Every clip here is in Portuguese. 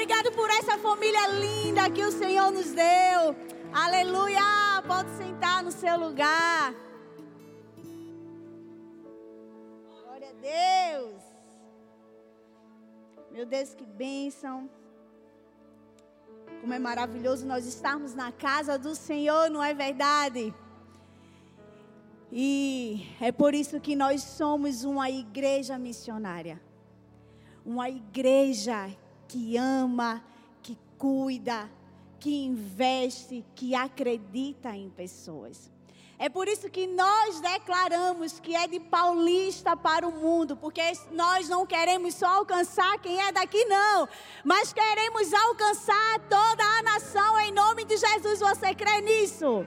obrigado por essa família linda que o Senhor nos deu. Aleluia! Pode sentar no seu lugar. Glória a Deus. Meu Deus, que bênção. Como é maravilhoso nós estarmos na casa do Senhor, não é verdade? E é por isso que nós somos uma igreja missionária. Uma igreja que ama, que cuida, que investe, que acredita em pessoas. É por isso que nós declaramos que é de paulista para o mundo, porque nós não queremos só alcançar quem é daqui, não, mas queremos alcançar toda a nação em nome de Jesus. Você crê nisso?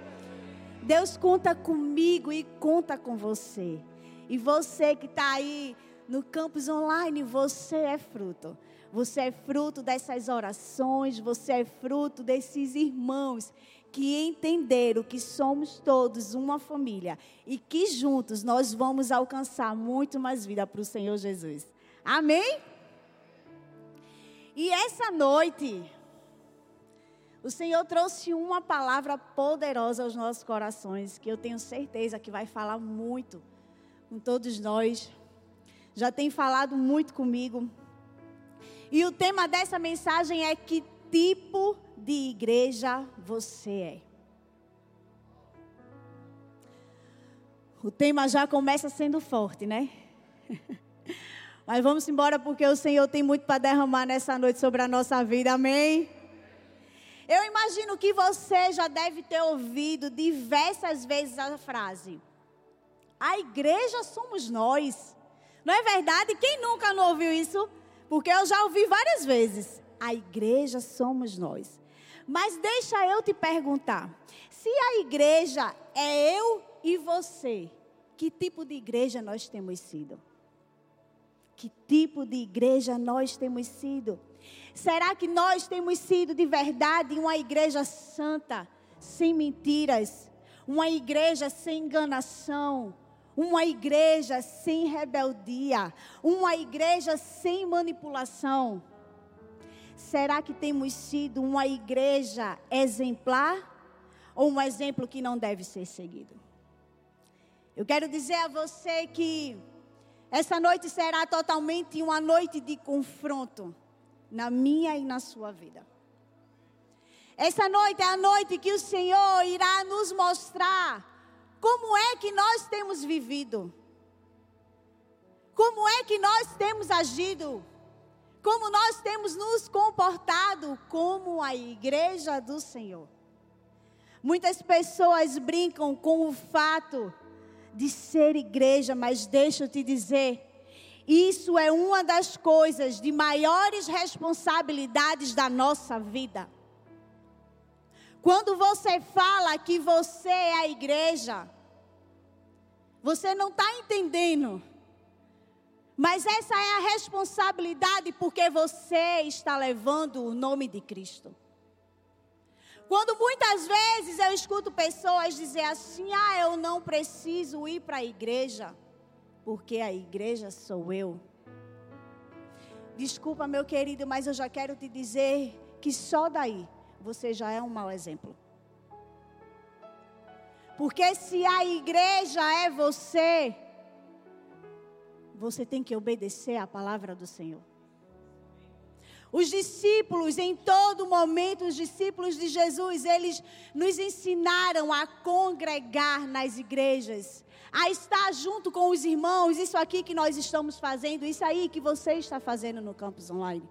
Deus conta comigo e conta com você. E você que está aí no campus online, você é fruto. Você é fruto dessas orações, você é fruto desses irmãos que entenderam que somos todos uma família e que juntos nós vamos alcançar muito mais vida para o Senhor Jesus. Amém? E essa noite, o Senhor trouxe uma palavra poderosa aos nossos corações, que eu tenho certeza que vai falar muito com todos nós. Já tem falado muito comigo. E o tema dessa mensagem é que tipo de igreja você é. O tema já começa sendo forte, né? Mas vamos embora porque o Senhor tem muito para derramar nessa noite sobre a nossa vida, amém? Eu imagino que você já deve ter ouvido diversas vezes a frase: A igreja somos nós. Não é verdade? Quem nunca não ouviu isso? Porque eu já ouvi várias vezes. A igreja somos nós. Mas deixa eu te perguntar: se a igreja é eu e você, que tipo de igreja nós temos sido? Que tipo de igreja nós temos sido? Será que nós temos sido de verdade uma igreja santa, sem mentiras, uma igreja sem enganação, uma igreja sem rebeldia, uma igreja sem manipulação? Será que temos sido uma igreja exemplar ou um exemplo que não deve ser seguido? Eu quero dizer a você que essa noite será totalmente uma noite de confronto na minha e na sua vida. Essa noite é a noite que o Senhor irá nos mostrar como é que nós temos vivido, como é que nós temos agido, como nós temos nos comportado como a igreja do Senhor. Muitas pessoas brincam com o fato de ser igreja, mas deixa eu te dizer, isso é uma das coisas de maiores responsabilidades da nossa vida. Quando você fala que você é a igreja, você não está entendendo. Mas essa é a responsabilidade porque você está levando o nome de Cristo. Quando muitas vezes eu escuto pessoas dizer assim: ah, eu não preciso ir para a igreja porque a igreja sou eu. Desculpa, meu querido, mas eu já quero te dizer que só daí você já é um mau exemplo. Porque se a igreja é você, você tem que obedecer à palavra do Senhor. Os discípulos, em todo momento, os discípulos de Jesus, eles nos ensinaram a congregar nas igrejas, a estar junto com os irmãos, isso aqui que nós estamos fazendo, isso aí que você está fazendo no campus online.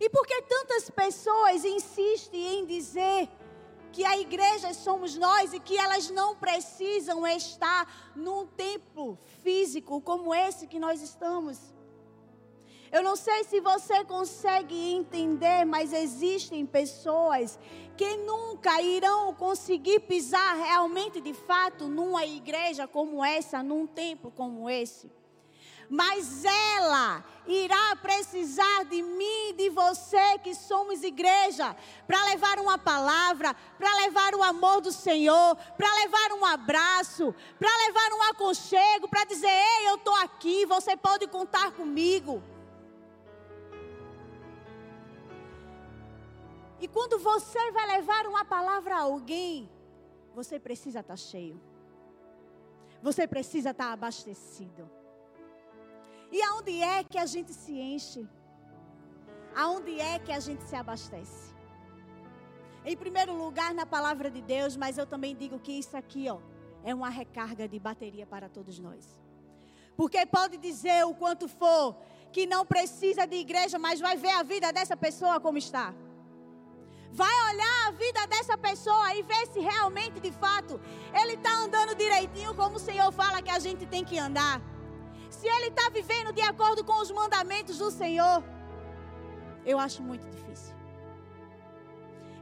E por que tantas pessoas insistem em dizer que a igreja somos nós e que elas não precisam estar num templo físico como esse que nós estamos? Eu não sei se você consegue entender, mas existem pessoas que nunca irão conseguir pisar realmente de fato numa igreja como essa, num templo como esse. Mas ela irá precisar de mim, de você que somos igreja, para levar uma palavra, para levar o amor do Senhor, para levar um abraço, para levar um aconchego, para dizer: Ei, eu estou aqui, você pode contar comigo. E quando você vai levar uma palavra a alguém, você precisa estar cheio. Você precisa estar abastecido. E aonde é que a gente se enche? Aonde é que a gente se abastece? Em primeiro lugar, na palavra de Deus, mas eu também digo que isso aqui, ó, é uma recarga de bateria para todos nós. Porque pode dizer o quanto for que não precisa de igreja, mas vai ver a vida dessa pessoa como está. Vai olhar a vida dessa pessoa e ver se realmente, de fato, ele está andando direitinho como o Senhor fala que a gente tem que andar. Se ele está vivendo de acordo com os mandamentos do Senhor. Eu acho muito difícil.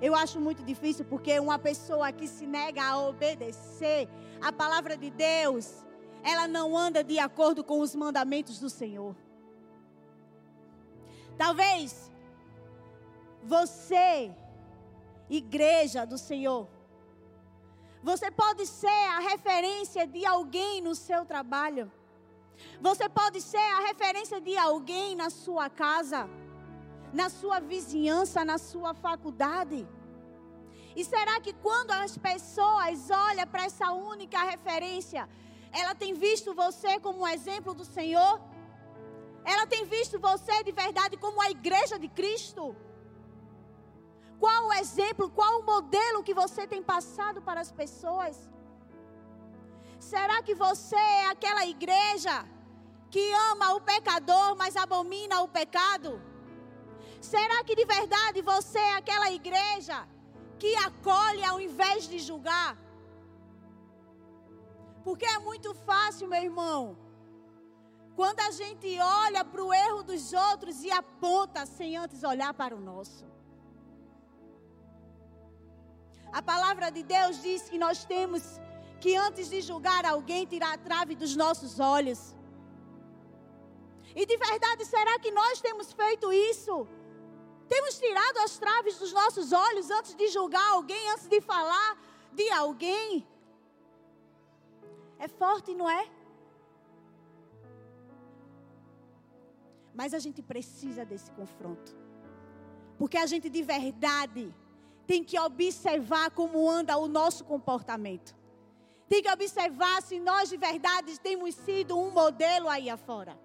Eu acho muito difícil porque uma pessoa que se nega a obedecer a palavra de Deus, ela não anda de acordo com os mandamentos do Senhor. Talvez você igreja do Senhor. Você pode ser a referência de alguém no seu trabalho. Você pode ser a referência de alguém na sua casa, na sua vizinhança, na sua faculdade. E será que quando as pessoas olham para essa única referência, ela tem visto você como um exemplo do Senhor? Ela tem visto você de verdade como a igreja de Cristo? Qual o exemplo, qual o modelo que você tem passado para as pessoas? Será que você é aquela igreja que ama o pecador, mas abomina o pecado? Será que de verdade você é aquela igreja que acolhe ao invés de julgar? Porque é muito fácil, meu irmão, quando a gente olha para o erro dos outros e aponta sem antes olhar para o nosso. A palavra de Deus diz que nós temos que antes de julgar alguém, tirar a trave dos nossos olhos. E de verdade, será que nós temos feito isso? Temos tirado as traves dos nossos olhos antes de julgar alguém, antes de falar de alguém? É forte, não é? Mas a gente precisa desse confronto. Porque a gente de verdade tem que observar como anda o nosso comportamento. Tem que observar se nós de verdade temos sido um modelo aí afora.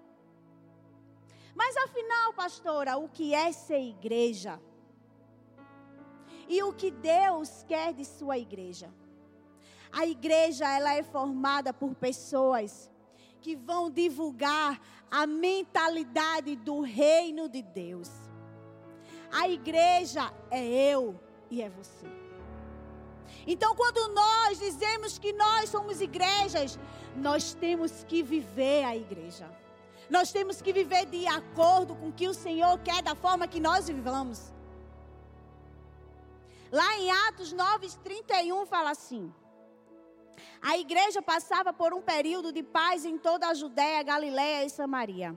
Mas afinal, pastora, o que é ser igreja? E o que Deus quer de sua igreja? A igreja ela é formada por pessoas que vão divulgar a mentalidade do reino de Deus. A igreja é eu, e é você. Então, quando nós dizemos que nós somos igrejas, nós temos que viver a igreja. Nós temos que viver de acordo com o que o Senhor quer, da forma que nós vivamos. Lá em Atos 9, 31 fala assim: A igreja passava por um período de paz em toda a Judéia, Galiléia e Samaria.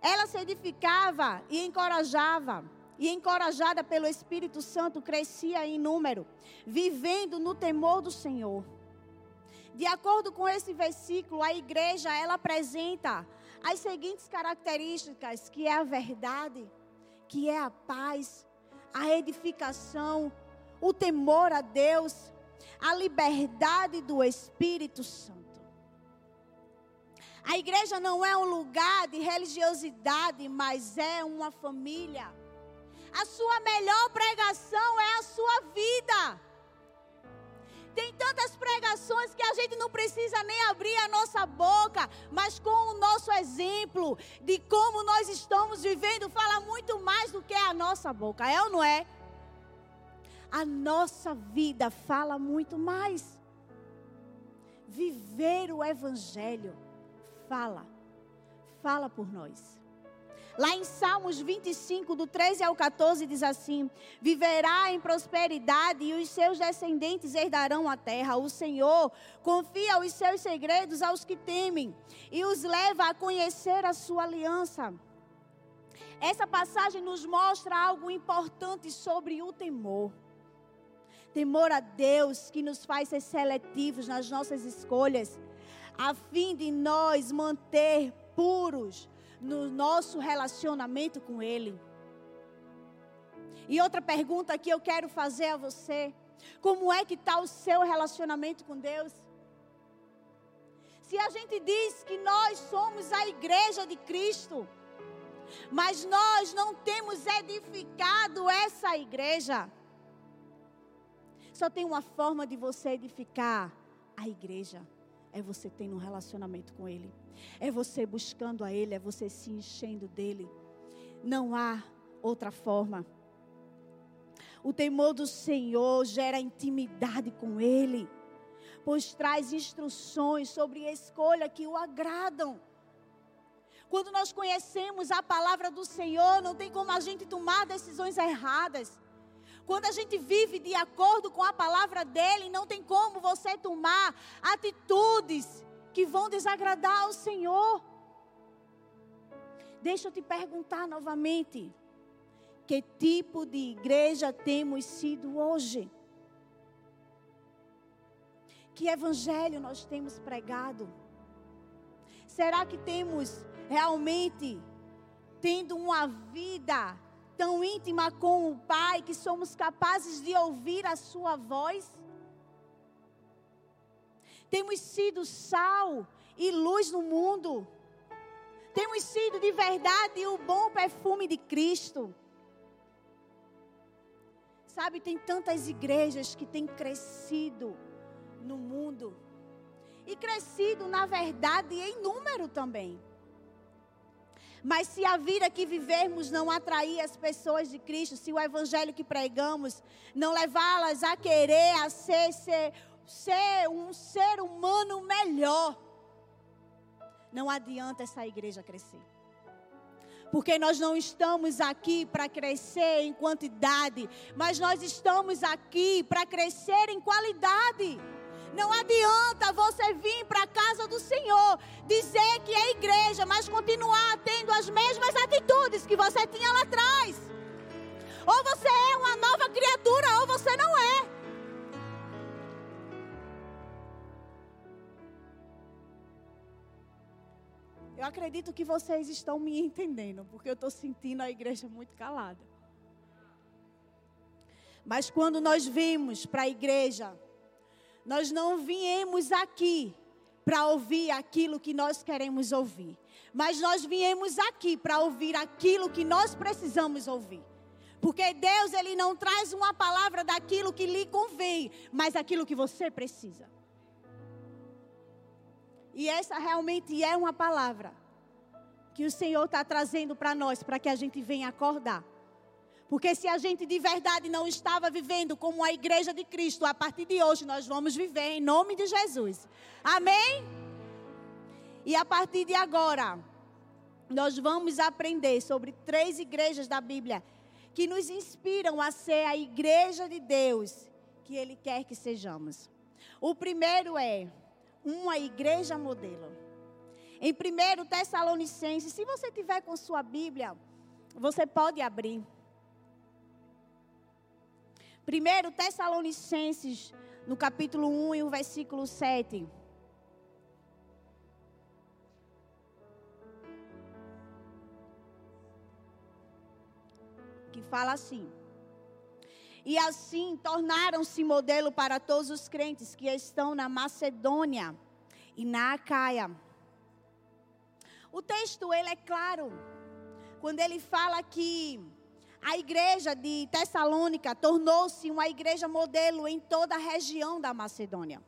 Ela se edificava e encorajava e encorajada pelo Espírito Santo, crescia em número, vivendo no temor do Senhor. De acordo com esse versículo, a igreja ela apresenta as seguintes características, que é a verdade, que é a paz, a edificação, o temor a Deus, a liberdade do Espírito Santo. A igreja não é um lugar de religiosidade, mas é uma família a sua melhor pregação é a sua vida. Tem tantas pregações que a gente não precisa nem abrir a nossa boca, mas com o nosso exemplo de como nós estamos vivendo, fala muito mais do que a nossa boca, é ou não é? A nossa vida fala muito mais. Viver o Evangelho fala, fala por nós. Lá em Salmos 25, do 13 ao 14, diz assim: Viverá em prosperidade e os seus descendentes herdarão a terra. O Senhor confia os seus segredos aos que temem e os leva a conhecer a sua aliança. Essa passagem nos mostra algo importante sobre o temor. Temor a Deus que nos faz ser seletivos nas nossas escolhas, a fim de nós manter puros no nosso relacionamento com Ele. E outra pergunta que eu quero fazer a você: como é que está o seu relacionamento com Deus? Se a gente diz que nós somos a igreja de Cristo, mas nós não temos edificado essa igreja, só tem uma forma de você edificar a igreja: é você tendo um relacionamento com Ele, é você buscando a Ele, é você se enchendo dele. Não há outra forma. O temor do Senhor gera intimidade com Ele, pois traz instruções sobre escolha que o agradam. Quando nós conhecemos a palavra do Senhor, não tem como a gente tomar decisões erradas. Quando a gente vive de acordo com a palavra dele, não tem como você tomar atitudes que vão desagradar ao Senhor. Deixa eu te perguntar novamente. Que tipo de igreja temos sido hoje? Que evangelho nós temos pregado? Será que temos realmente tendo uma vida tão íntima com o Pai que somos capazes de ouvir a Sua voz? Temos sido sal e luz no mundo. Temos sido de verdade o bom perfume de Cristo. Sabe, tem tantas igrejas que têm crescido no mundo. E crescido, na verdade, em número também. Mas se a vida que vivermos não atrair as pessoas de Cristo, se o evangelho que pregamos não levá-las a querer a ser, ser, ser um ser humano melhor, não adianta essa igreja crescer. Porque nós não estamos aqui para crescer em quantidade, mas nós estamos aqui para crescer em qualidade. Não adianta você vir para a casa do Senhor, dizer que é igreja, mas continuar tendo as mesmas atitudes que você tinha lá atrás. Ou você é uma nova criatura, ou você não é. Eu acredito que vocês estão me entendendo, porque eu estou sentindo a igreja muito calada. Mas quando nós vimos para a igreja, nós não viemos aqui para ouvir aquilo que nós queremos ouvir, mas nós viemos aqui para ouvir aquilo que nós precisamos ouvir. Porque Deus ele não traz uma palavra daquilo que lhe convém, mas aquilo que você precisa. E essa realmente é uma palavra que o Senhor está trazendo para nós, para que a gente venha acordar. Porque se a gente de verdade não estava vivendo como a igreja de Cristo, a partir de hoje nós vamos viver em nome de Jesus. Amém? E a partir de agora, nós vamos aprender sobre três igrejas da Bíblia que nos inspiram a ser a igreja de Deus que Ele quer que sejamos. O primeiro é uma igreja modelo. Em 1 Tessalonicenses, se você tiver com sua Bíblia, você pode abrir. 1 Tessalonicenses, no capítulo 1 e o versículo 7. Que fala assim: e assim tornaram-se modelo para todos os crentes que estão na Macedônia e na Acaia. O texto ele é claro quando ele fala que a igreja de Tessalônica tornou-se uma igreja modelo em toda a região da Macedônia.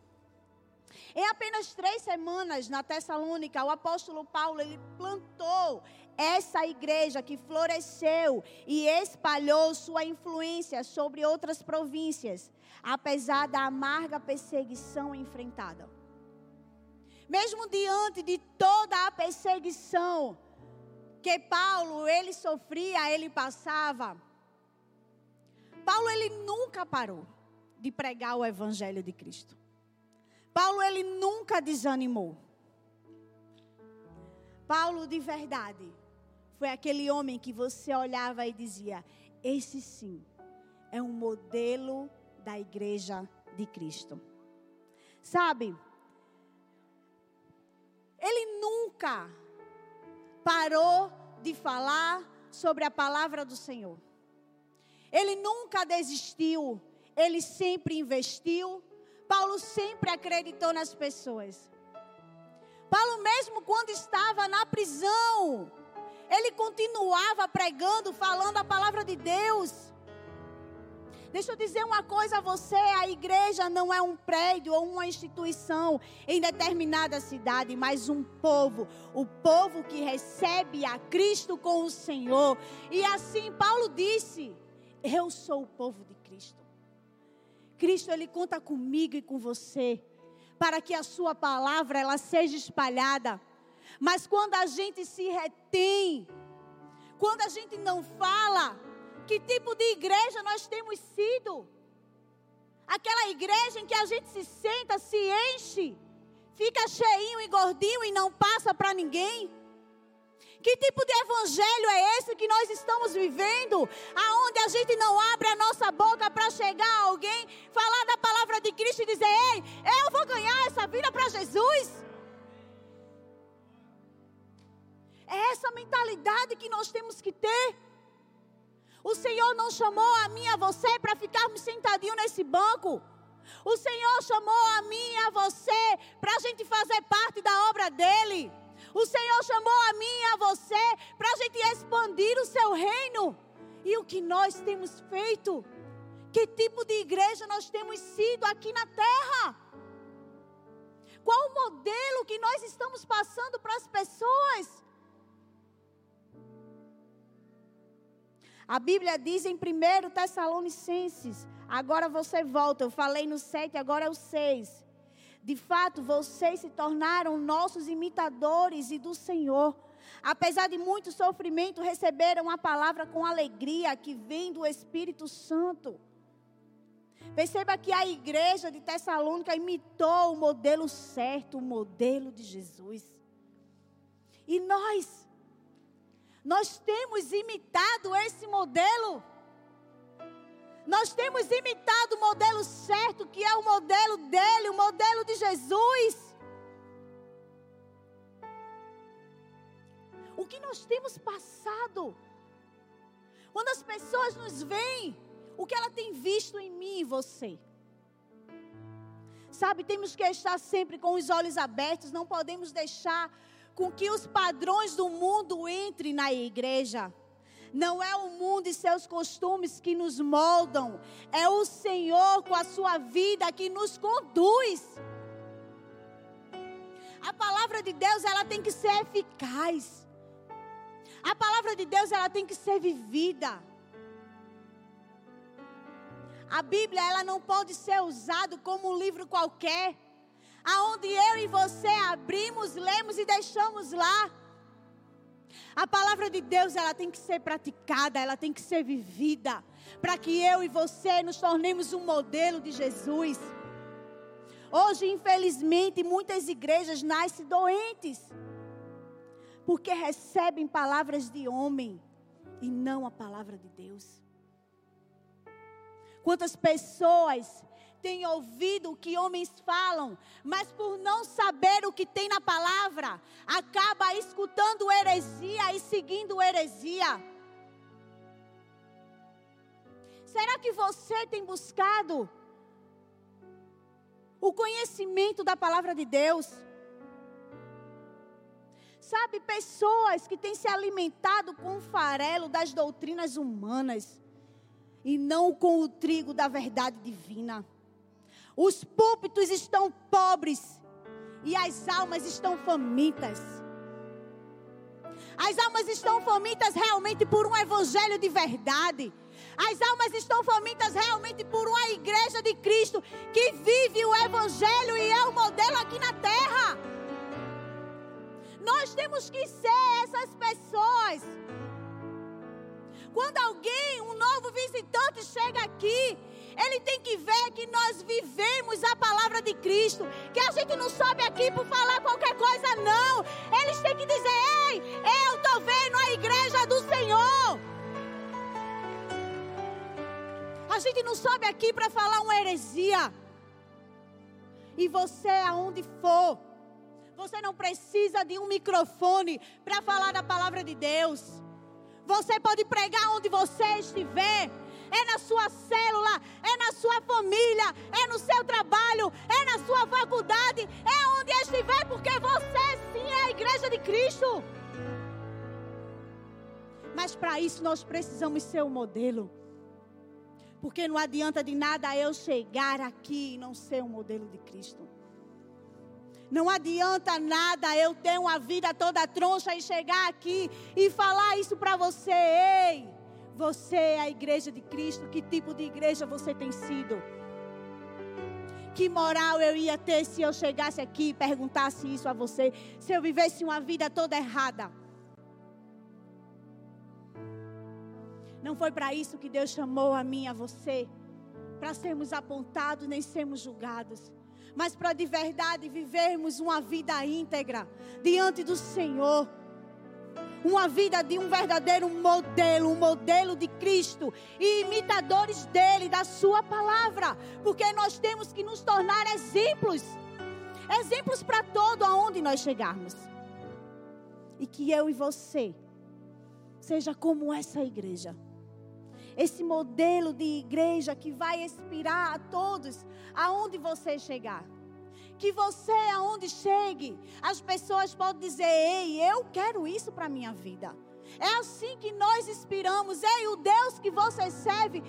Em apenas três semanas na Tessalônica, o apóstolo Paulo ele plantou essa igreja que floresceu e espalhou sua influência sobre outras províncias, apesar da amarga perseguição enfrentada. Mesmo diante de toda a perseguição que Paulo ele sofria, ele passava, Paulo ele nunca parou de pregar o evangelho de Cristo. Paulo ele nunca desanimou. Paulo de verdade foi aquele homem que você olhava e dizia: esse sim é um modelo da igreja de Cristo. Sabe? Ele nunca parou de falar sobre a palavra do Senhor. Ele nunca desistiu, ele sempre investiu. Paulo sempre acreditou nas pessoas. Paulo, mesmo quando estava na prisão, ele continuava pregando, falando a palavra de Deus. Deixa eu dizer uma coisa a você: a igreja não é um prédio ou uma instituição em determinada cidade, mas um povo. O povo que recebe a Cristo com o Senhor. E assim Paulo disse: Eu sou o povo de Cristo. Cristo, Ele conta comigo e com você, para que a Sua palavra ela seja espalhada. Mas quando a gente se retém, quando a gente não fala, que tipo de igreja nós temos sido? Aquela igreja em que a gente se senta, se enche, fica cheinho e gordinho e não passa para ninguém? Que tipo de evangelho é esse que nós estamos vivendo? Aonde a gente não abre a nossa boca para chegar a alguém, falar da palavra de Cristo e dizer: Ei, eu vou ganhar essa vida para Jesus? É essa mentalidade que nós temos que ter. O Senhor não chamou a mim e a você para ficarmos sentadinho nesse banco. O Senhor chamou a mim e a você para a gente fazer parte da obra dele. O Senhor chamou a mim e a você para a gente expandir o seu reino. E o que nós temos feito? Que tipo de igreja nós temos sido aqui na terra? Qual o modelo que nós estamos passando para as pessoas? A Bíblia diz em 1 Tessalonicenses, agora você volta, eu falei no 7, agora é o 6. De fato, vocês se tornaram nossos imitadores e do Senhor. Apesar de muito sofrimento, receberam a palavra com alegria que vem do Espírito Santo. Perceba que a igreja de Tessalônica imitou o modelo certo, o modelo de Jesus. E nós, nós temos imitado esse modelo. Nós temos imitado o modelo certo, que é o modelo dele, o modelo de Jesus. O que nós temos passado? Quando as pessoas nos veem, o que ela tem visto em mim e você? Sabe, temos que estar sempre com os olhos abertos, não podemos deixar com que os padrões do mundo entrem na igreja. Não é o mundo e seus costumes que nos moldam, é o Senhor com a sua vida que nos conduz. A palavra de Deus, ela tem que ser eficaz. A palavra de Deus, ela tem que ser vivida. A Bíblia, ela não pode ser usada como um livro qualquer, aonde eu e você abrimos, lemos e deixamos lá. A palavra de Deus, ela tem que ser praticada, ela tem que ser vivida, para que eu e você nos tornemos um modelo de Jesus. Hoje, infelizmente, muitas igrejas nascem doentes, porque recebem palavras de homem e não a palavra de Deus. Quantas pessoas tem ouvido o que homens falam, mas por não saber o que tem na palavra, acaba escutando heresia e seguindo heresia. Será que você tem buscado o conhecimento da palavra de Deus? Sabe, pessoas que têm se alimentado com o farelo das doutrinas humanas e não com o trigo da verdade divina. Os púlpitos estão pobres e as almas estão famintas. As almas estão famintas realmente por um evangelho de verdade. As almas estão famintas realmente por uma igreja de Cristo que vive o evangelho e é o modelo aqui na terra. Nós temos que ser essas pessoas. Quando alguém, um novo visitante chega aqui, ele tem que ver que nós vivemos a palavra de Cristo. Que a gente não sobe aqui por falar qualquer coisa, não. Eles têm que dizer: Ei, eu estou vendo a igreja do Senhor. A gente não sobe aqui para falar uma heresia. E você, aonde for, você não precisa de um microfone para falar da palavra de Deus. Você pode pregar onde você estiver. É na sua célula, é na sua família, é no seu trabalho, é na sua faculdade, é onde estiver, porque você sim é a igreja de Cristo. Mas para isso nós precisamos ser o modelo. Porque não adianta de nada eu chegar aqui e não ser um modelo de Cristo. Não adianta nada eu ter uma vida toda troncha e chegar aqui e falar isso para você. Ei, você é a igreja de Cristo. Que tipo de igreja você tem sido? Que moral eu ia ter se eu chegasse aqui e perguntasse isso a você? Se eu vivesse uma vida toda errada? Não foi para isso que Deus chamou a mim a você. Para sermos apontados nem sermos julgados mas para de verdade vivermos uma vida íntegra diante do Senhor. Uma vida de um verdadeiro modelo, um modelo de Cristo e imitadores dele, da Sua palavra, porque nós temos que nos tornar exemplos exemplos para todo aonde nós chegarmos. E que eu e você seja como essa igreja esse modelo de igreja que vai inspirar a todos aonde você chegar. Que você, aonde chegue, as pessoas podem dizer: Ei, eu quero isso para a minha vida. É assim que nós inspiramos. Ei, o Deus que você serve,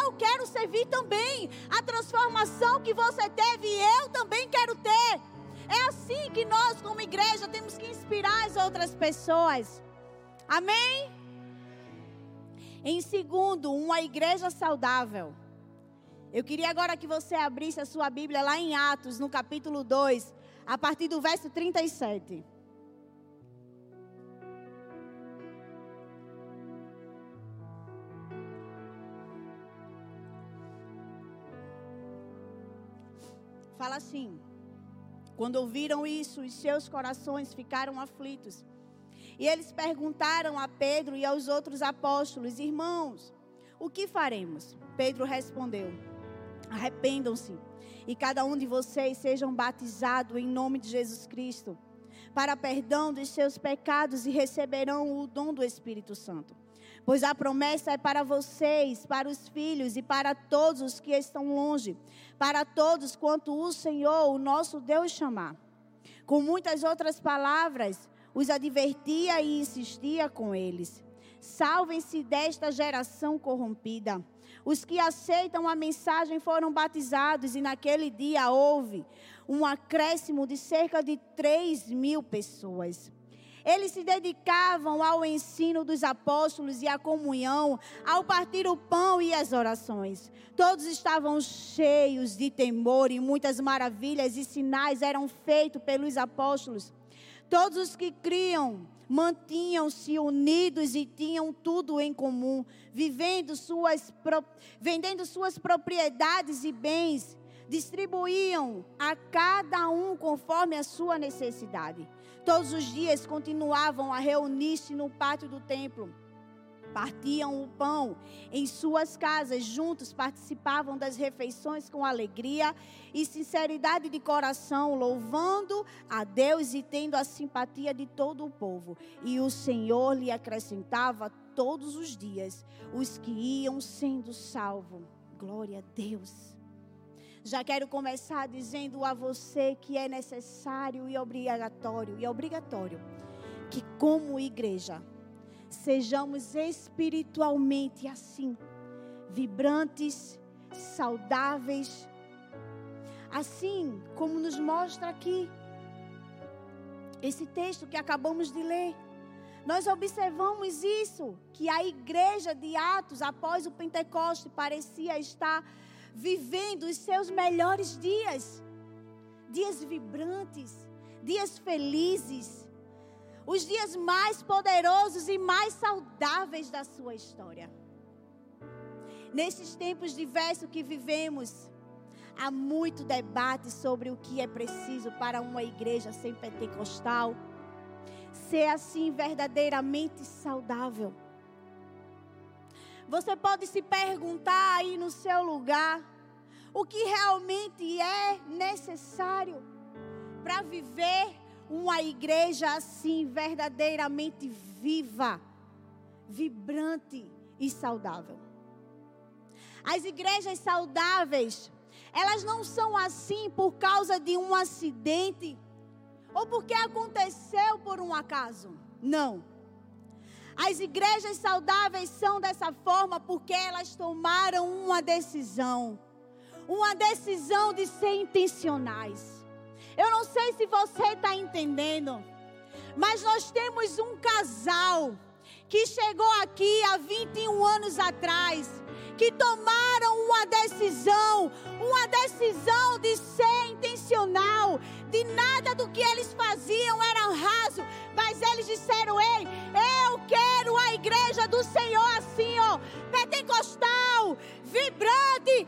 eu quero servir também. A transformação que você teve, eu também quero ter. É assim que nós, como igreja, temos que inspirar as outras pessoas. Amém? Em segundo, uma igreja saudável. Eu queria agora que você abrisse a sua Bíblia lá em Atos, no capítulo 2, a partir do verso 37. Fala assim: Quando ouviram isso, os seus corações ficaram aflitos e eles perguntaram a Pedro e aos outros apóstolos: Irmãos, o que faremos? Pedro respondeu: Arrependam-se e cada um de vocês sejam batizados em nome de Jesus Cristo para perdão dos seus pecados e receberão o dom do Espírito Santo. Pois a promessa é para vocês, para os filhos e para todos os que estão longe, para todos quanto o Senhor, o nosso Deus, chamar. Com muitas outras palavras, os advertia e insistia com eles: Salvem-se desta geração corrompida. Os que aceitam a mensagem foram batizados, e naquele dia houve um acréscimo de cerca de 3 mil pessoas. Eles se dedicavam ao ensino dos apóstolos e à comunhão, ao partir o pão e as orações. Todos estavam cheios de temor e muitas maravilhas e sinais eram feitos pelos apóstolos. Todos os que criam mantinham-se unidos e tinham tudo em comum, vivendo suas, vendendo suas propriedades e bens, distribuíam a cada um conforme a sua necessidade. Todos os dias continuavam a reunir-se no pátio do templo partiam o pão em suas casas, juntos participavam das refeições com alegria e sinceridade de coração, louvando a Deus e tendo a simpatia de todo o povo. E o Senhor lhe acrescentava todos os dias os que iam sendo salvos. Glória a Deus. Já quero começar dizendo a você que é necessário e obrigatório, e obrigatório, que como igreja, sejamos espiritualmente assim, vibrantes, saudáveis, assim como nos mostra aqui esse texto que acabamos de ler. Nós observamos isso, que a igreja de Atos, após o Pentecoste, parecia estar vivendo os seus melhores dias. Dias vibrantes, dias felizes, os dias mais poderosos e mais saudáveis da sua história. Nesses tempos diversos que vivemos, há muito debate sobre o que é preciso para uma igreja sem pentecostal ser assim verdadeiramente saudável. Você pode se perguntar aí no seu lugar o que realmente é necessário para viver uma igreja assim, verdadeiramente viva, vibrante e saudável. As igrejas saudáveis, elas não são assim por causa de um acidente ou porque aconteceu por um acaso. Não. As igrejas saudáveis são dessa forma porque elas tomaram uma decisão. Uma decisão de ser intencionais. Eu não sei se você está entendendo, mas nós temos um casal que chegou aqui há 21 anos atrás que tomaram uma decisão, uma decisão de ser intencional, de nada do que eles faziam era raso, mas eles disseram: Ei, eu quero a igreja do Senhor assim, ó, pentecostal, vibrante,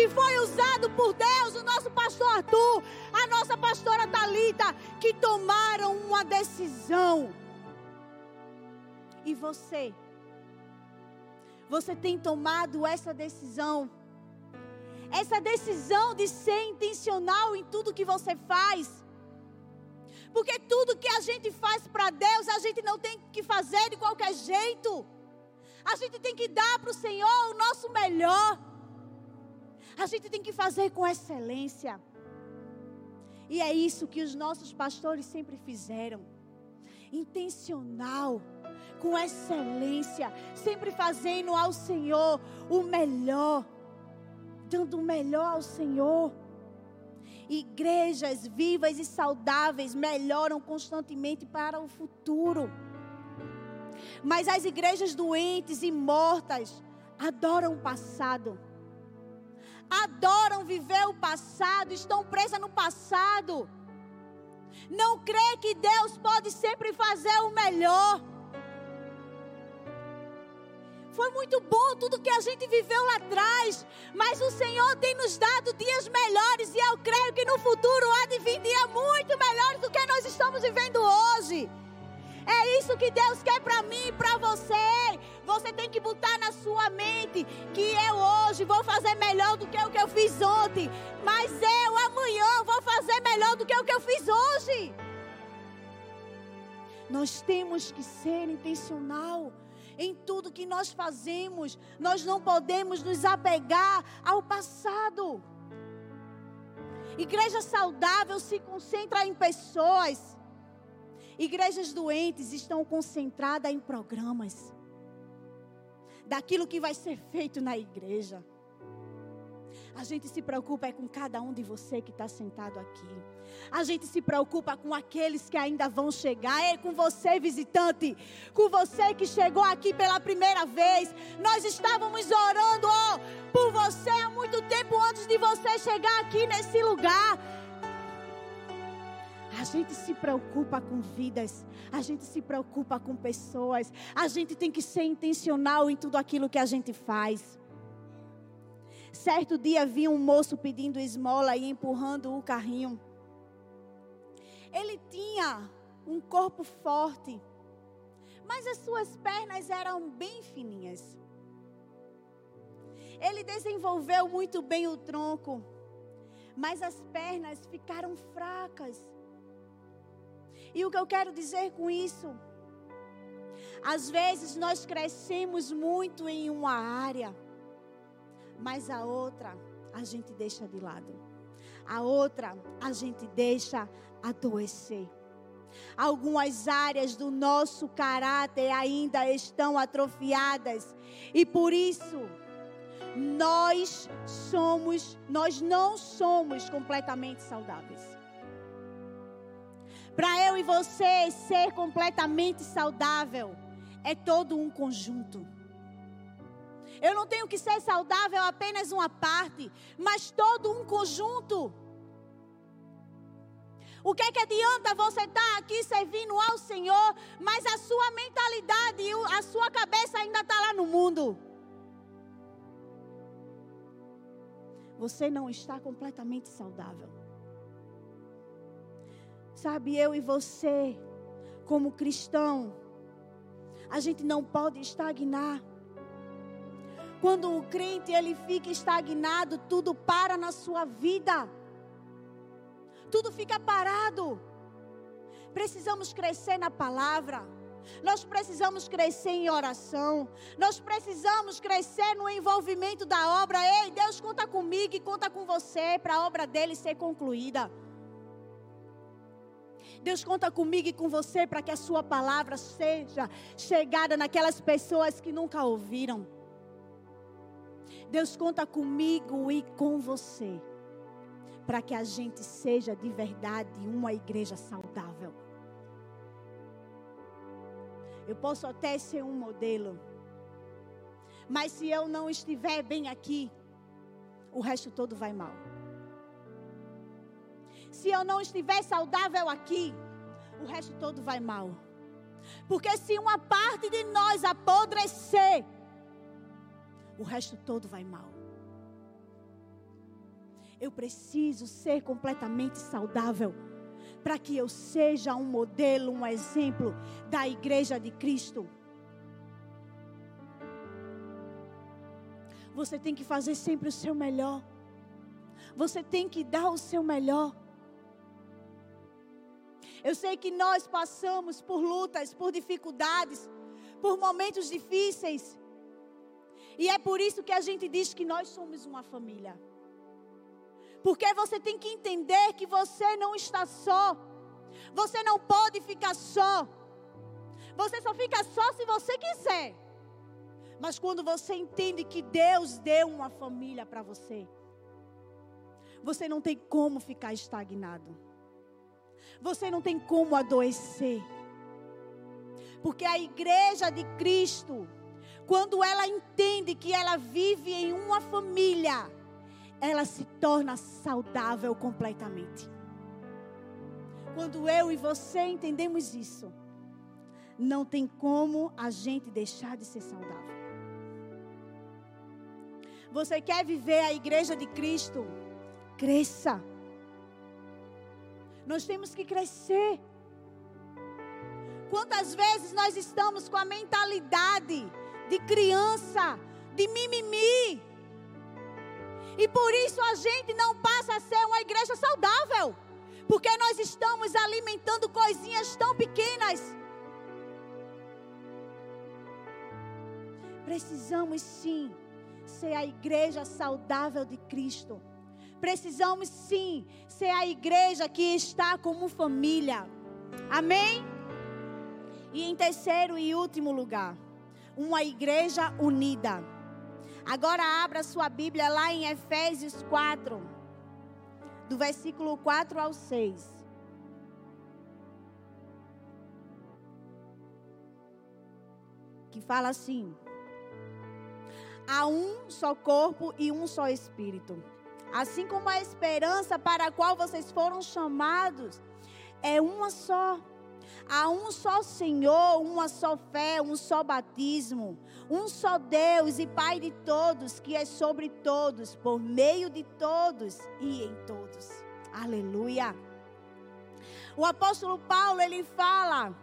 que foi usado por Deus, o nosso pastor Arthur, a nossa pastora Talita, que tomaram uma decisão e você? Você tem tomado essa decisão? Essa decisão de ser intencional em tudo que você faz? Porque tudo que a gente faz para Deus, a gente não tem que fazer de qualquer jeito. A gente tem que dar para o Senhor o nosso melhor. A gente tem que fazer com excelência. E é isso que os nossos pastores sempre fizeram. Intencional com excelência, sempre fazendo ao Senhor o melhor, dando o melhor ao Senhor. Igrejas vivas e saudáveis melhoram constantemente para o futuro. Mas as igrejas doentes e mortas adoram o passado. Adoram viver o passado, estão presas no passado. Não crê que Deus pode sempre fazer o melhor. Foi muito bom tudo que a gente viveu lá atrás, mas o Senhor tem nos dado dias melhores e eu creio que no futuro há de vir dias muito melhores do que nós estamos vivendo hoje. É isso que Deus quer para mim e para você. Você tem que botar na sua mente que eu hoje vou fazer melhor do que o que eu fiz ontem, mas eu amanhã vou fazer melhor do que o que eu fiz hoje. Nós temos que ser intencional em tudo que nós fazemos. Nós não podemos nos apegar ao passado. Igreja saudável se concentra em pessoas. Igrejas doentes estão concentradas em programas. Daquilo que vai ser feito na igreja. A gente se preocupa é com cada um de você que está sentado aqui. A gente se preocupa com aqueles que ainda vão chegar. É com você, visitante. Com você que chegou aqui pela primeira vez. Nós estávamos orando oh, por você há muito tempo antes de você chegar aqui nesse lugar. A gente se preocupa com vidas, a gente se preocupa com pessoas, a gente tem que ser intencional em tudo aquilo que a gente faz. Certo dia vi um moço pedindo esmola e empurrando o carrinho. Ele tinha um corpo forte, mas as suas pernas eram bem fininhas. Ele desenvolveu muito bem o tronco, mas as pernas ficaram fracas. E o que eu quero dizer com isso? Às vezes nós crescemos muito em uma área, mas a outra a gente deixa de lado. A outra a gente deixa adoecer. Algumas áreas do nosso caráter ainda estão atrofiadas e por isso nós somos, nós não somos completamente saudáveis. Para eu e você ser completamente saudável é todo um conjunto. Eu não tenho que ser saudável apenas uma parte, mas todo um conjunto. O que é que adianta você estar tá aqui servindo ao Senhor, mas a sua mentalidade e a sua cabeça ainda está lá no mundo? Você não está completamente saudável. Sabe, eu e você, como cristão, a gente não pode estagnar. Quando o crente ele fica estagnado, tudo para na sua vida tudo fica parado. Precisamos crescer na palavra. Nós precisamos crescer em oração. Nós precisamos crescer no envolvimento da obra. Ei, Deus conta comigo e conta com você para a obra dele ser concluída. Deus conta comigo e com você para que a sua palavra seja chegada naquelas pessoas que nunca ouviram. Deus conta comigo e com você para que a gente seja de verdade uma igreja saudável. Eu posso até ser um modelo, mas se eu não estiver bem aqui, o resto todo vai mal. Se eu não estiver saudável aqui, o resto todo vai mal. Porque se uma parte de nós apodrecer, o resto todo vai mal. Eu preciso ser completamente saudável para que eu seja um modelo, um exemplo da igreja de Cristo. Você tem que fazer sempre o seu melhor. Você tem que dar o seu melhor. Eu sei que nós passamos por lutas, por dificuldades, por momentos difíceis. E é por isso que a gente diz que nós somos uma família. Porque você tem que entender que você não está só. Você não pode ficar só. Você só fica só se você quiser. Mas quando você entende que Deus deu uma família para você, você não tem como ficar estagnado. Você não tem como adoecer. Porque a igreja de Cristo, quando ela entende que ela vive em uma família, ela se torna saudável completamente. Quando eu e você entendemos isso, não tem como a gente deixar de ser saudável. Você quer viver a igreja de Cristo? Cresça. Nós temos que crescer. Quantas vezes nós estamos com a mentalidade de criança, de mimimi, e por isso a gente não passa a ser uma igreja saudável. Porque nós estamos alimentando coisinhas tão pequenas. Precisamos sim ser a igreja saudável de Cristo. Precisamos sim ser a igreja que está como família. Amém? E em terceiro e último lugar, uma igreja unida. Agora abra sua Bíblia lá em Efésios 4, do versículo 4 ao 6. Que fala assim: Há um só corpo e um só espírito. Assim como a esperança para a qual vocês foram chamados é uma só. Há um só Senhor, uma só fé, um só batismo, um só Deus e Pai de todos, que é sobre todos, por meio de todos e em todos. Aleluia. O apóstolo Paulo, ele fala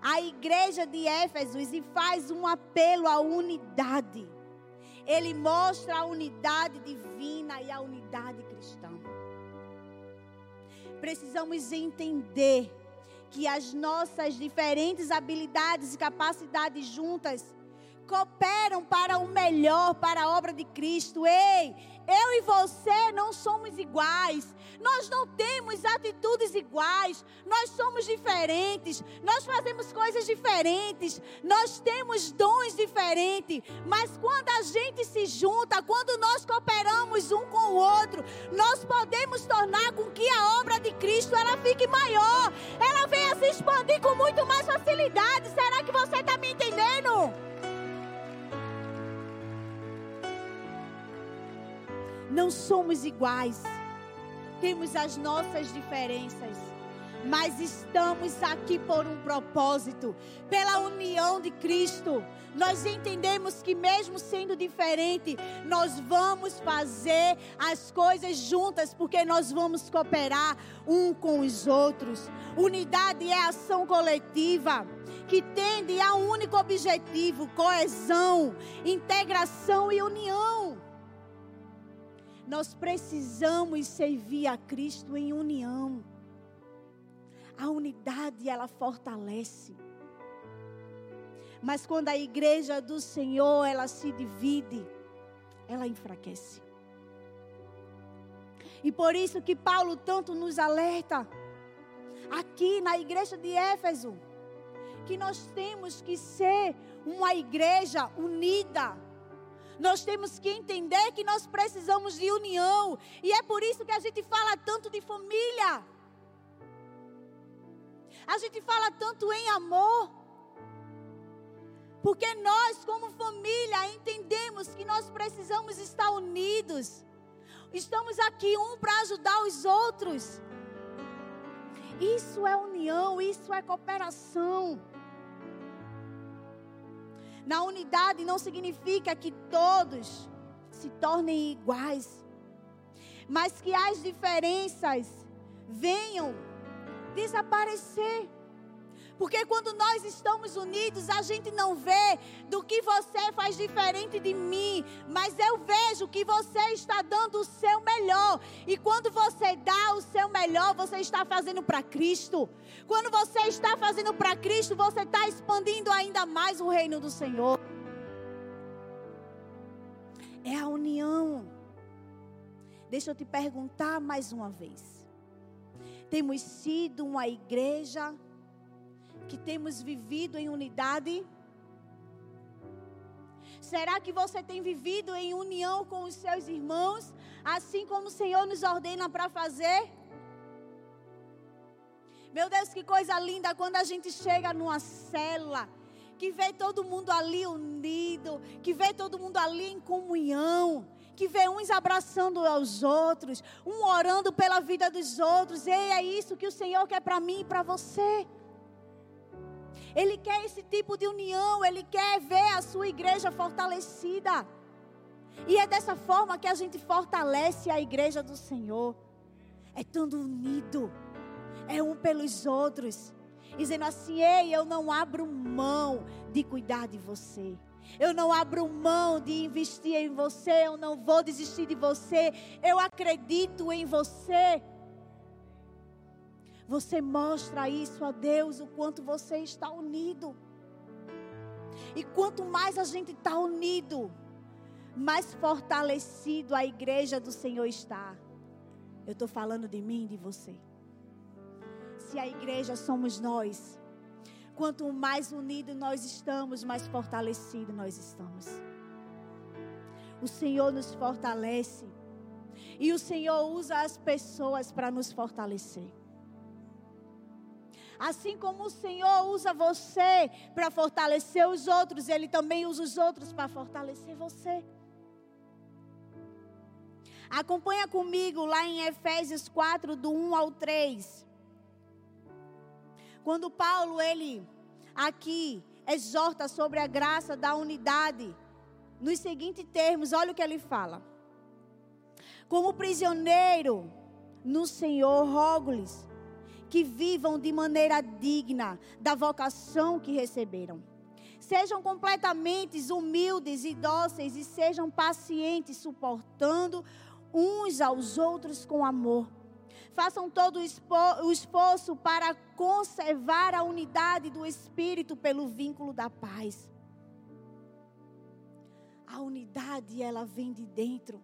à igreja de Éfesos e faz um apelo à unidade. Ele mostra a unidade divina e a unidade cristã. Precisamos entender que as nossas diferentes habilidades e capacidades juntas cooperam para o melhor, para a obra de Cristo. Ei, eu e você não somos iguais. Nós não temos atitudes iguais. Nós somos diferentes. Nós fazemos coisas diferentes. Nós temos dons diferentes. Mas quando a gente se junta, quando nós cooperamos um com o outro, nós podemos tornar com que a obra de Cristo ela fique maior. Ela venha se expandir com muito mais facilidade. Será que você está me entendendo? Não somos iguais. Temos as nossas diferenças. Mas estamos aqui por um propósito, pela união de Cristo. Nós entendemos que, mesmo sendo diferente, nós vamos fazer as coisas juntas, porque nós vamos cooperar um com os outros. Unidade é ação coletiva que tende a um único objetivo: coesão, integração e união. Nós precisamos servir a Cristo em união. A unidade ela fortalece. Mas quando a igreja do Senhor, ela se divide, ela enfraquece. E por isso que Paulo tanto nos alerta aqui na igreja de Éfeso, que nós temos que ser uma igreja unida. Nós temos que entender que nós precisamos de união. E é por isso que a gente fala tanto de família. A gente fala tanto em amor. Porque nós, como família, entendemos que nós precisamos estar unidos. Estamos aqui um para ajudar os outros. Isso é união, isso é cooperação. Na unidade não significa que todos se tornem iguais, mas que as diferenças venham desaparecer. Porque quando nós estamos unidos, a gente não vê do que você faz diferente de mim, mas eu vejo que você está dando o seu melhor. E quando você dá o seu melhor, você está fazendo para Cristo. Quando você está fazendo para Cristo, você está expandindo ainda mais o reino do Senhor. É a união. Deixa eu te perguntar mais uma vez. Temos sido uma igreja que temos vivido em unidade? Será que você tem vivido em união com os seus irmãos, assim como o Senhor nos ordena para fazer? Meu Deus, que coisa linda quando a gente chega numa célula, que vê todo mundo ali unido, que vê todo mundo ali em comunhão, que vê uns abraçando aos outros, um orando pela vida dos outros. Ei, é isso que o Senhor quer para mim e para você. Ele quer esse tipo de união, ele quer ver a sua igreja fortalecida. E é dessa forma que a gente fortalece a igreja do Senhor. É estando unido, é um pelos outros, dizendo assim: ei, eu não abro mão de cuidar de você. Eu não abro mão de investir em você, eu não vou desistir de você. Eu acredito em você. Você mostra isso a Deus, o quanto você está unido. E quanto mais a gente está unido, mais fortalecido a igreja do Senhor está. Eu estou falando de mim e de você. Se a igreja somos nós, quanto mais unidos nós estamos, mais fortalecidos nós estamos. O Senhor nos fortalece. E o Senhor usa as pessoas para nos fortalecer. Assim como o Senhor usa você para fortalecer os outros, Ele também usa os outros para fortalecer você. Acompanha comigo lá em Efésios 4, do 1 ao 3. Quando Paulo, ele aqui exorta sobre a graça da unidade, nos seguintes termos, olha o que ele fala. Como prisioneiro no Senhor, rogo-lhes que vivam de maneira digna da vocação que receberam. Sejam completamente humildes e dóceis e sejam pacientes, suportando uns aos outros com amor. Façam todo o esforço para conservar a unidade do Espírito pelo vínculo da paz. A unidade, ela vem de dentro.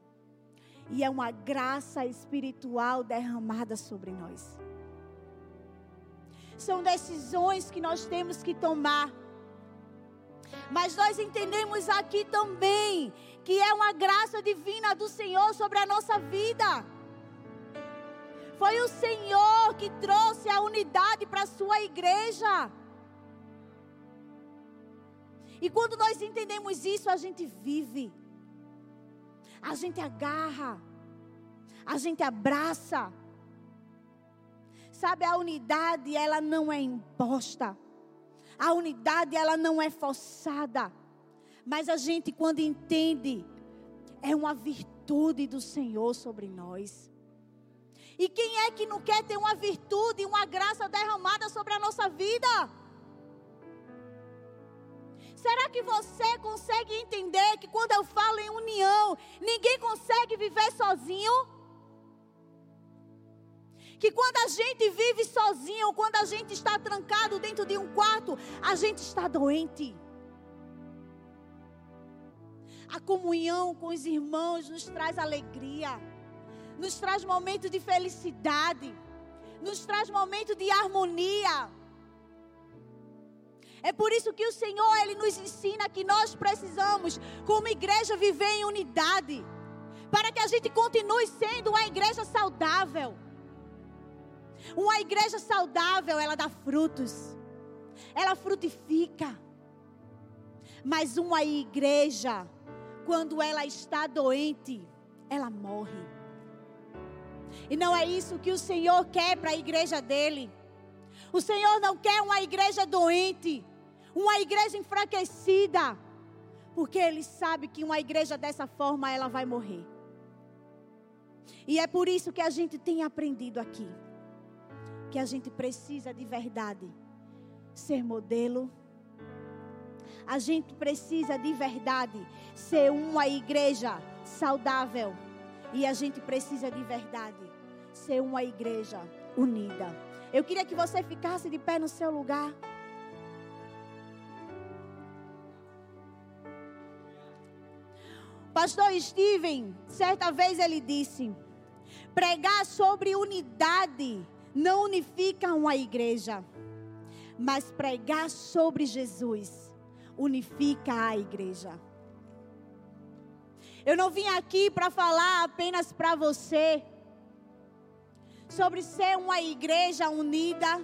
E é uma graça espiritual derramada sobre nós são decisões que nós temos que tomar. Mas nós entendemos aqui também que é uma graça divina do Senhor sobre a nossa vida. Foi o Senhor que trouxe a unidade para a sua igreja. E quando nós entendemos isso, a gente vive, a gente agarra, a gente abraça. Sabe, a unidade, ela não é imposta. A unidade, ela não é forçada. Mas a gente, quando entende, é uma virtude do Senhor sobre nós. E quem é que não quer ter uma virtude, uma graça derramada sobre a nossa vida? Será que você consegue entender que quando eu falo em união, ninguém consegue viver sozinho? Que quando a gente vive sozinho, quando a gente está trancado dentro de um quarto, a gente está doente. A comunhão com os irmãos nos traz alegria, nos traz momento de felicidade, nos traz momento de harmonia. É por isso que o Senhor ele nos ensina que nós precisamos, como igreja, viver em unidade, para que a gente continue sendo uma igreja saudável. Uma igreja saudável, ela dá frutos. Ela frutifica. Mas uma igreja, quando ela está doente, ela morre. E não é isso que o Senhor quer para a igreja dele. O Senhor não quer uma igreja doente, uma igreja enfraquecida, porque ele sabe que uma igreja dessa forma ela vai morrer. E é por isso que a gente tem aprendido aqui que a gente precisa de verdade ser modelo. A gente precisa de verdade ser uma igreja saudável. E a gente precisa de verdade ser uma igreja unida. Eu queria que você ficasse de pé no seu lugar. Pastor Steven, certa vez ele disse: pregar sobre unidade não unifica uma igreja, mas pregar sobre Jesus unifica a igreja. Eu não vim aqui para falar apenas para você sobre ser uma igreja unida,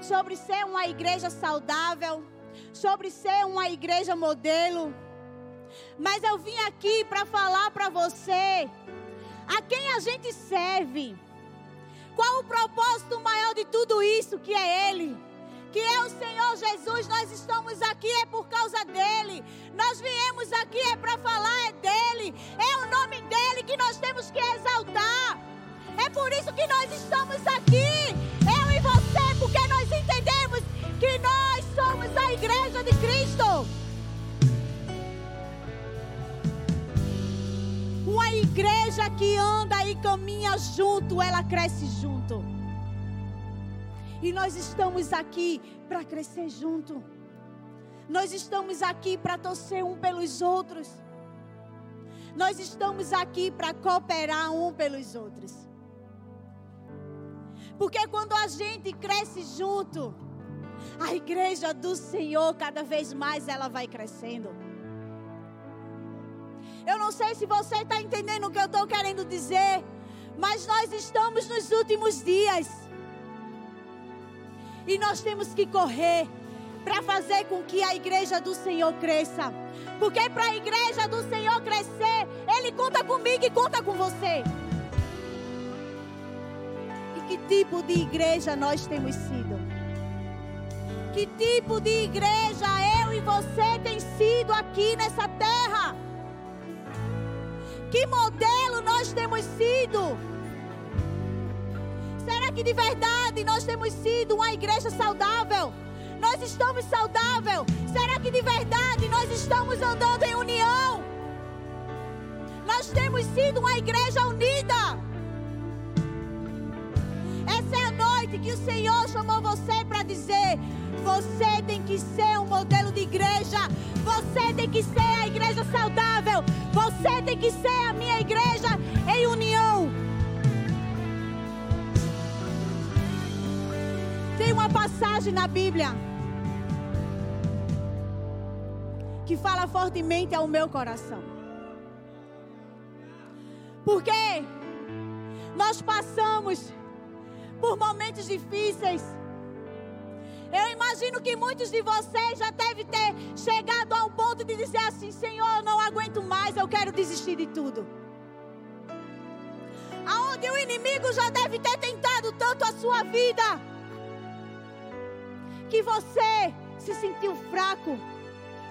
sobre ser uma igreja saudável, sobre ser uma igreja modelo. Mas eu vim aqui para falar para você a quem a gente serve. Qual o propósito maior de tudo isso que é Ele? Que é o Senhor Jesus, nós estamos aqui é por causa dele. Nós viemos aqui é para falar é dele. É o nome dele que nós temos que exaltar. É por isso que nós estamos aqui, eu e você, porque nós entendemos que nós somos a igreja de Cristo. Uma igreja que anda e caminha junto, ela cresce junto. E nós estamos aqui para crescer junto. Nós estamos aqui para torcer um pelos outros. Nós estamos aqui para cooperar um pelos outros. Porque quando a gente cresce junto, a igreja do Senhor cada vez mais ela vai crescendo. Eu não sei se você está entendendo o que eu estou querendo dizer, mas nós estamos nos últimos dias. E nós temos que correr para fazer com que a igreja do Senhor cresça. Porque para a igreja do Senhor crescer, Ele conta comigo e conta com você. E que tipo de igreja nós temos sido? Que tipo de igreja eu e você tem sido aqui nessa terra? Que modelo nós temos sido? Será que de verdade nós temos sido uma igreja saudável? Nós estamos saudável? Será que de verdade nós estamos andando em união? Nós temos sido uma igreja unida? Noite que o Senhor chamou você para dizer: você tem que ser um modelo de igreja. Você tem que ser a igreja saudável. Você tem que ser a minha igreja em união. Tem uma passagem na Bíblia que fala fortemente ao meu coração. Porque nós passamos por momentos difíceis. Eu imagino que muitos de vocês já devem ter chegado a um ponto de dizer assim: Senhor, eu não aguento mais, eu quero desistir de tudo. Aonde o inimigo já deve ter tentado tanto a sua vida, que você se sentiu fraco,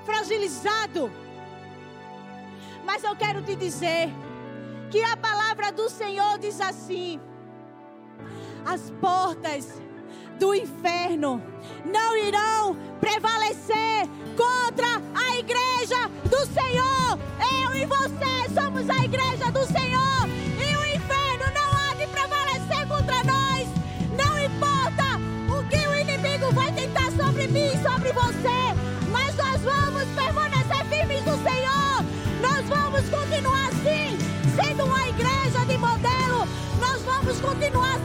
fragilizado. Mas eu quero te dizer que a palavra do Senhor diz assim: as portas do inferno não irão prevalecer contra a igreja do Senhor. Eu e você somos a igreja do Senhor e o inferno não há de prevalecer contra nós. Não importa o que o inimigo vai tentar sobre mim e sobre você, mas nós vamos permanecer firmes no Senhor. Nós vamos continuar assim, sendo uma igreja de modelo. Nós vamos continuar